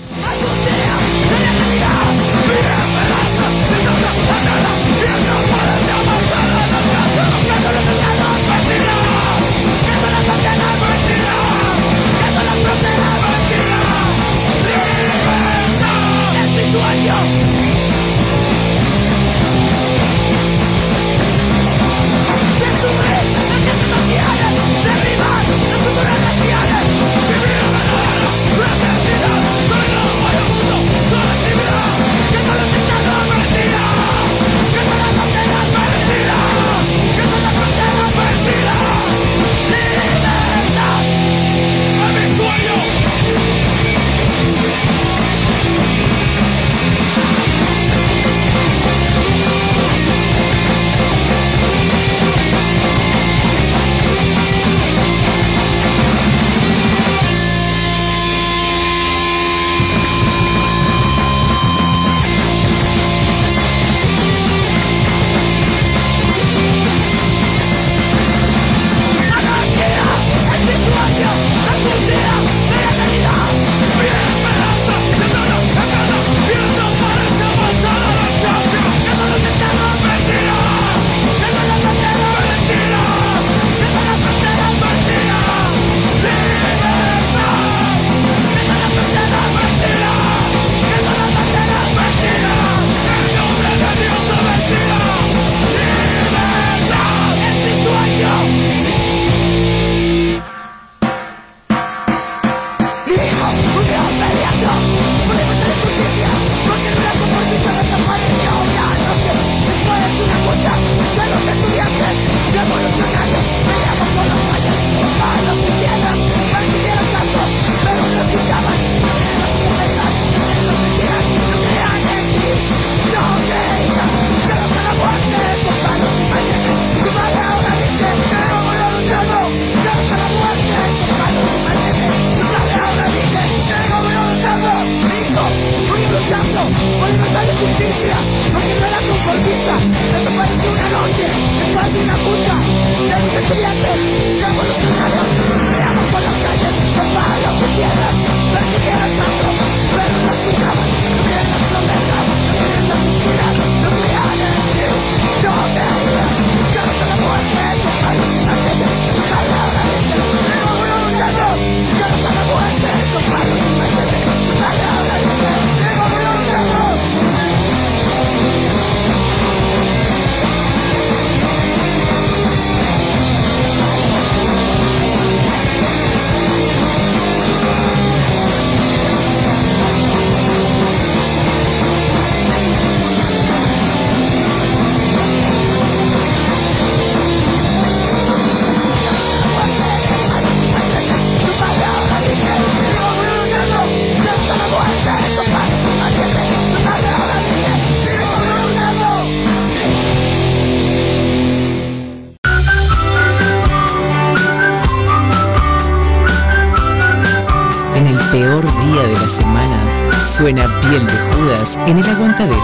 Speaker 16: En el aguantadero.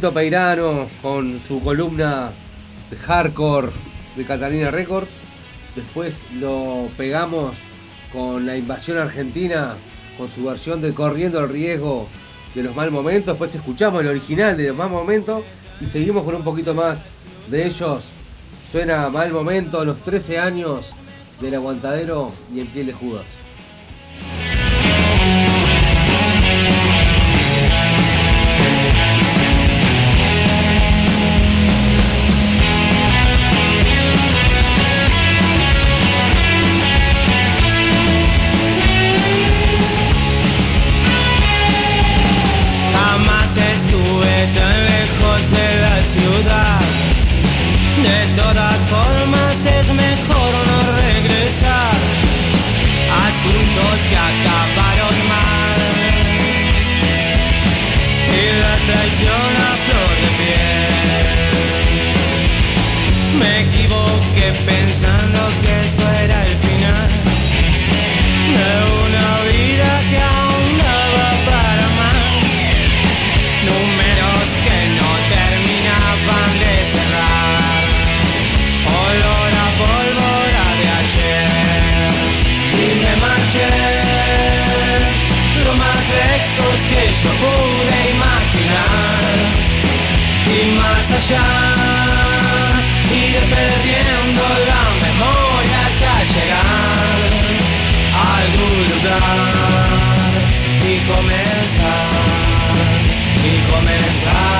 Speaker 5: Peirano con su columna de hardcore de Catalina Record. Después lo pegamos con la invasión argentina, con su versión de Corriendo el riesgo de los mal momentos. Después escuchamos el original de los mal momentos y seguimos con un poquito más de ellos. Suena mal momento, los 13 años del aguantadero y el piel de Judas. Recordar y comenzar y comenzar.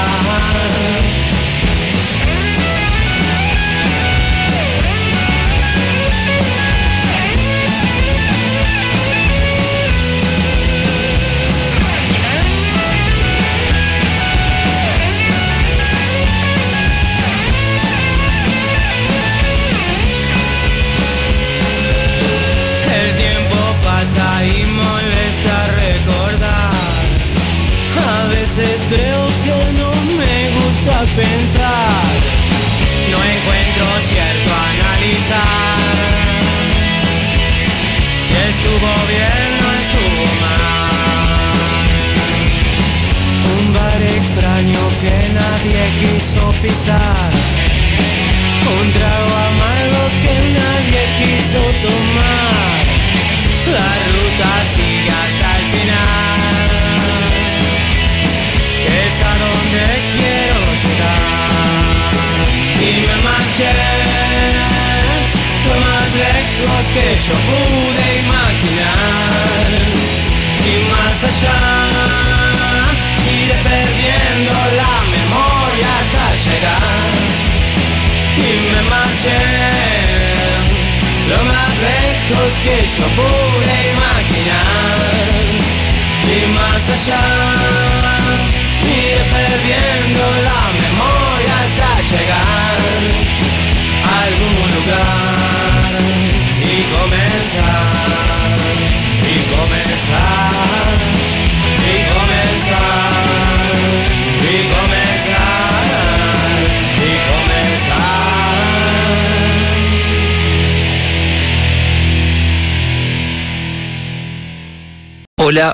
Speaker 5: No encuentro cierto analizar. Si estuvo bien o estuvo mal. Un bar extraño que nadie quiso pisar. Lejos que yo pude imaginar. Y más allá, iré perdiendo la memoria hasta llegar. Y me marché lo más lejos que yo pude imaginar. Y más allá iré perdiendo la memoria hasta llegar a algún lugar y comenzar y comenzar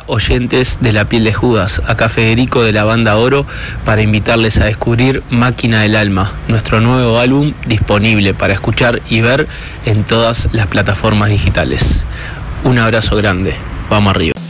Speaker 26: Oyentes de la piel de Judas, acá Federico de la banda Oro para invitarles a descubrir Máquina del Alma, nuestro nuevo álbum disponible para escuchar y ver en todas las plataformas digitales. Un abrazo grande, vamos arriba.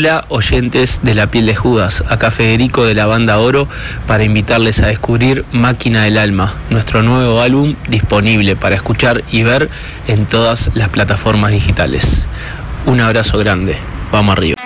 Speaker 26: Hola oyentes de la piel de Judas, acá Federico de la banda Oro para invitarles a descubrir Máquina del Alma, nuestro nuevo álbum disponible para escuchar y ver en todas las plataformas digitales. Un abrazo grande, vamos arriba.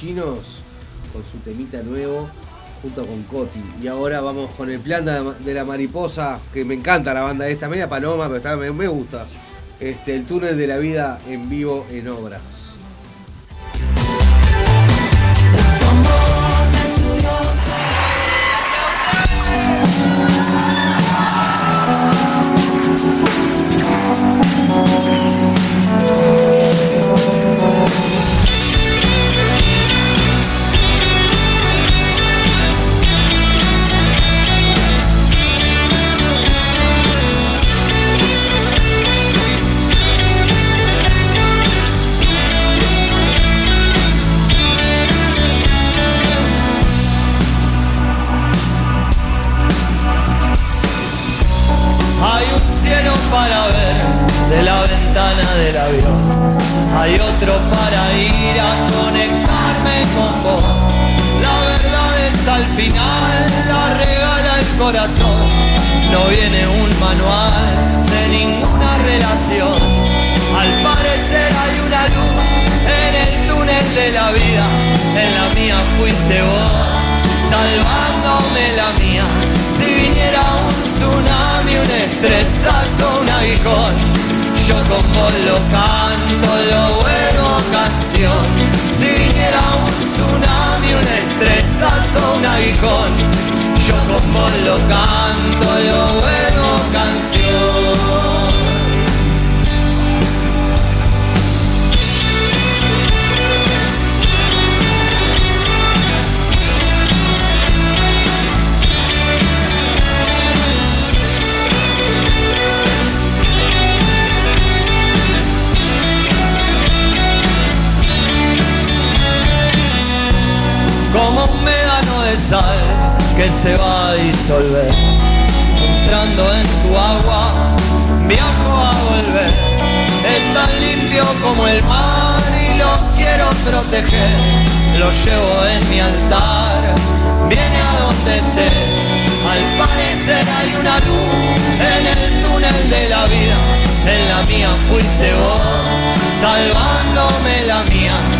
Speaker 1: Chinos con su temita nuevo junto con Coti. Y ahora vamos con el plan de, de la mariposa, que me encanta la banda esta, media paloma, pero está- me, gusta. Este, el túnel de la vida en vivo en obras.
Speaker 5: De la ventana del avión. Hay otro para ir a conectarme con vos. La verdad es al final la regala el corazón. No viene un manual de ninguna relación. Al parecer hay una luz en el túnel de la vida. En la mía fuiste vos, salvándome la mía. Viniera un tsunami, un estresazo, un aguijón, yo con vos lo canto, lo vuelvo canción. Si viniera un tsunami, un estresazo, un aguijón, yo con vos lo canto, lo vuelvo sal que se va a disolver. Entrando en tu agua, viajo a volver. Es tan limpio como el mar y lo quiero proteger. Lo llevo en mi altar, viene a donde esté. Al parecer hay una luz en el túnel de la vida. En la mía fuiste vos, salvándome la mía.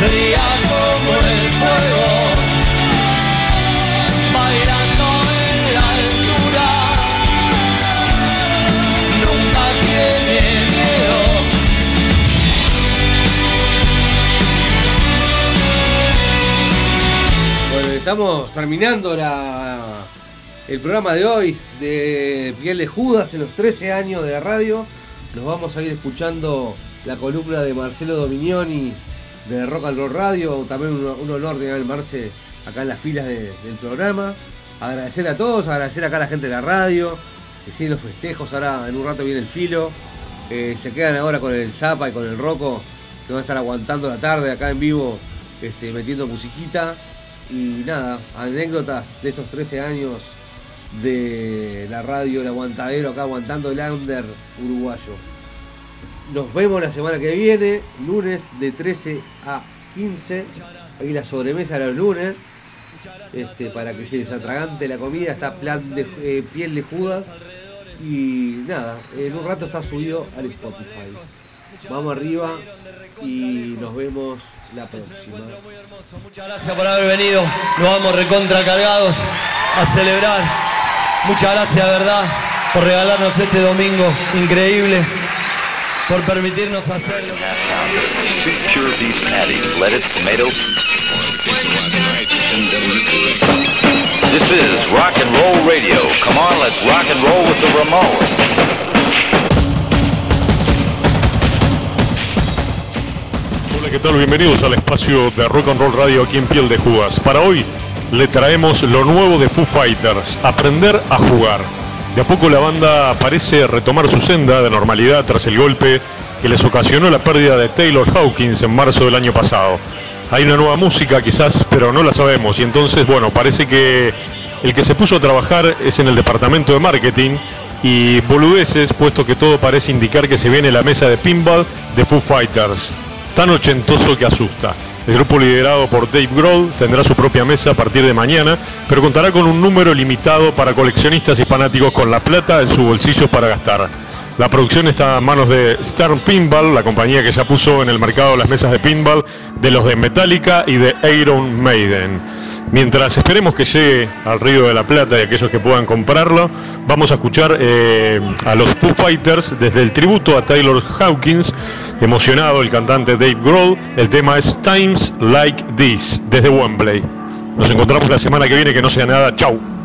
Speaker 5: Fría como el fuego, bailando en la altura, nunca tiene miedo.
Speaker 1: Bueno, estamos terminando la, el programa de hoy de Piel de Judas en los 13 años de la radio. Nos vamos a ir escuchando la columna de Marcelo Dominioni de Rock and Roll Radio. También un, un honor tener Marce acá en las filas de- del programa. Agradecer a todos, agradecer acá a la gente de la radio, que siguen los festejos. Ahora en un rato viene el filo. Eh, se quedan ahora con el Zapa y con el Roco, que van a estar aguantando la tarde acá en vivo, este, metiendo musiquita. Y nada, anécdotas de estos 13 años de la radio El Aguantadero, acá aguantando el under uruguayo. Nos vemos la semana que viene, lunes de 13 a 15. Ahí la sobremesa los lunes. Este, para que se les atragante la comida, está plan de eh, piel de Judas. Y nada, en un rato está subido al Spotify. Vamos arriba y nos vemos la próxima.
Speaker 5: Muchas gracias por haber venido. Nos vamos recontra cargados a celebrar. Muchas gracias, verdad, por regalarnos este domingo increíble, por permitirnos hacerlo.
Speaker 12: This is rock and roll radio. Come on, let's rock and roll with the Ramones.
Speaker 27: Hola, ¿qué tal? Bienvenidos al espacio de Rock and Roll Radio aquí en Piel de Jugas. Para hoy le traemos lo nuevo de Foo Fighters, aprender a jugar. De a poco la banda parece retomar su senda de normalidad tras el golpe que les ocasionó la pérdida de Taylor Hawkins en marzo del año pasado. Hay una nueva música quizás, pero no la sabemos y entonces, bueno, parece que el que se puso a trabajar es en el departamento de marketing y boludeces, puesto que todo parece indicar que se viene la mesa de pinball de Foo Fighters, tan ochentoso que asusta. El grupo liderado por Dave Grohl tendrá su propia mesa a partir de mañana, pero contará con un número limitado para coleccionistas y fanáticos con la plata en su bolsillo para gastar. La producción está en manos de Stern Pinball, la compañía que ya puso en el mercado las mesas de pinball de los de Metallica y de Iron Maiden. Mientras esperemos que llegue al Río de la Plata y aquellos que puedan comprarlo, vamos a escuchar eh, a los Foo Fighters desde el tributo a Taylor Hawkins, emocionado el cantante Dave Grohl. El tema es Times Like This, desde Wembley. Nos encontramos la semana que viene, que no sea nada. Chau.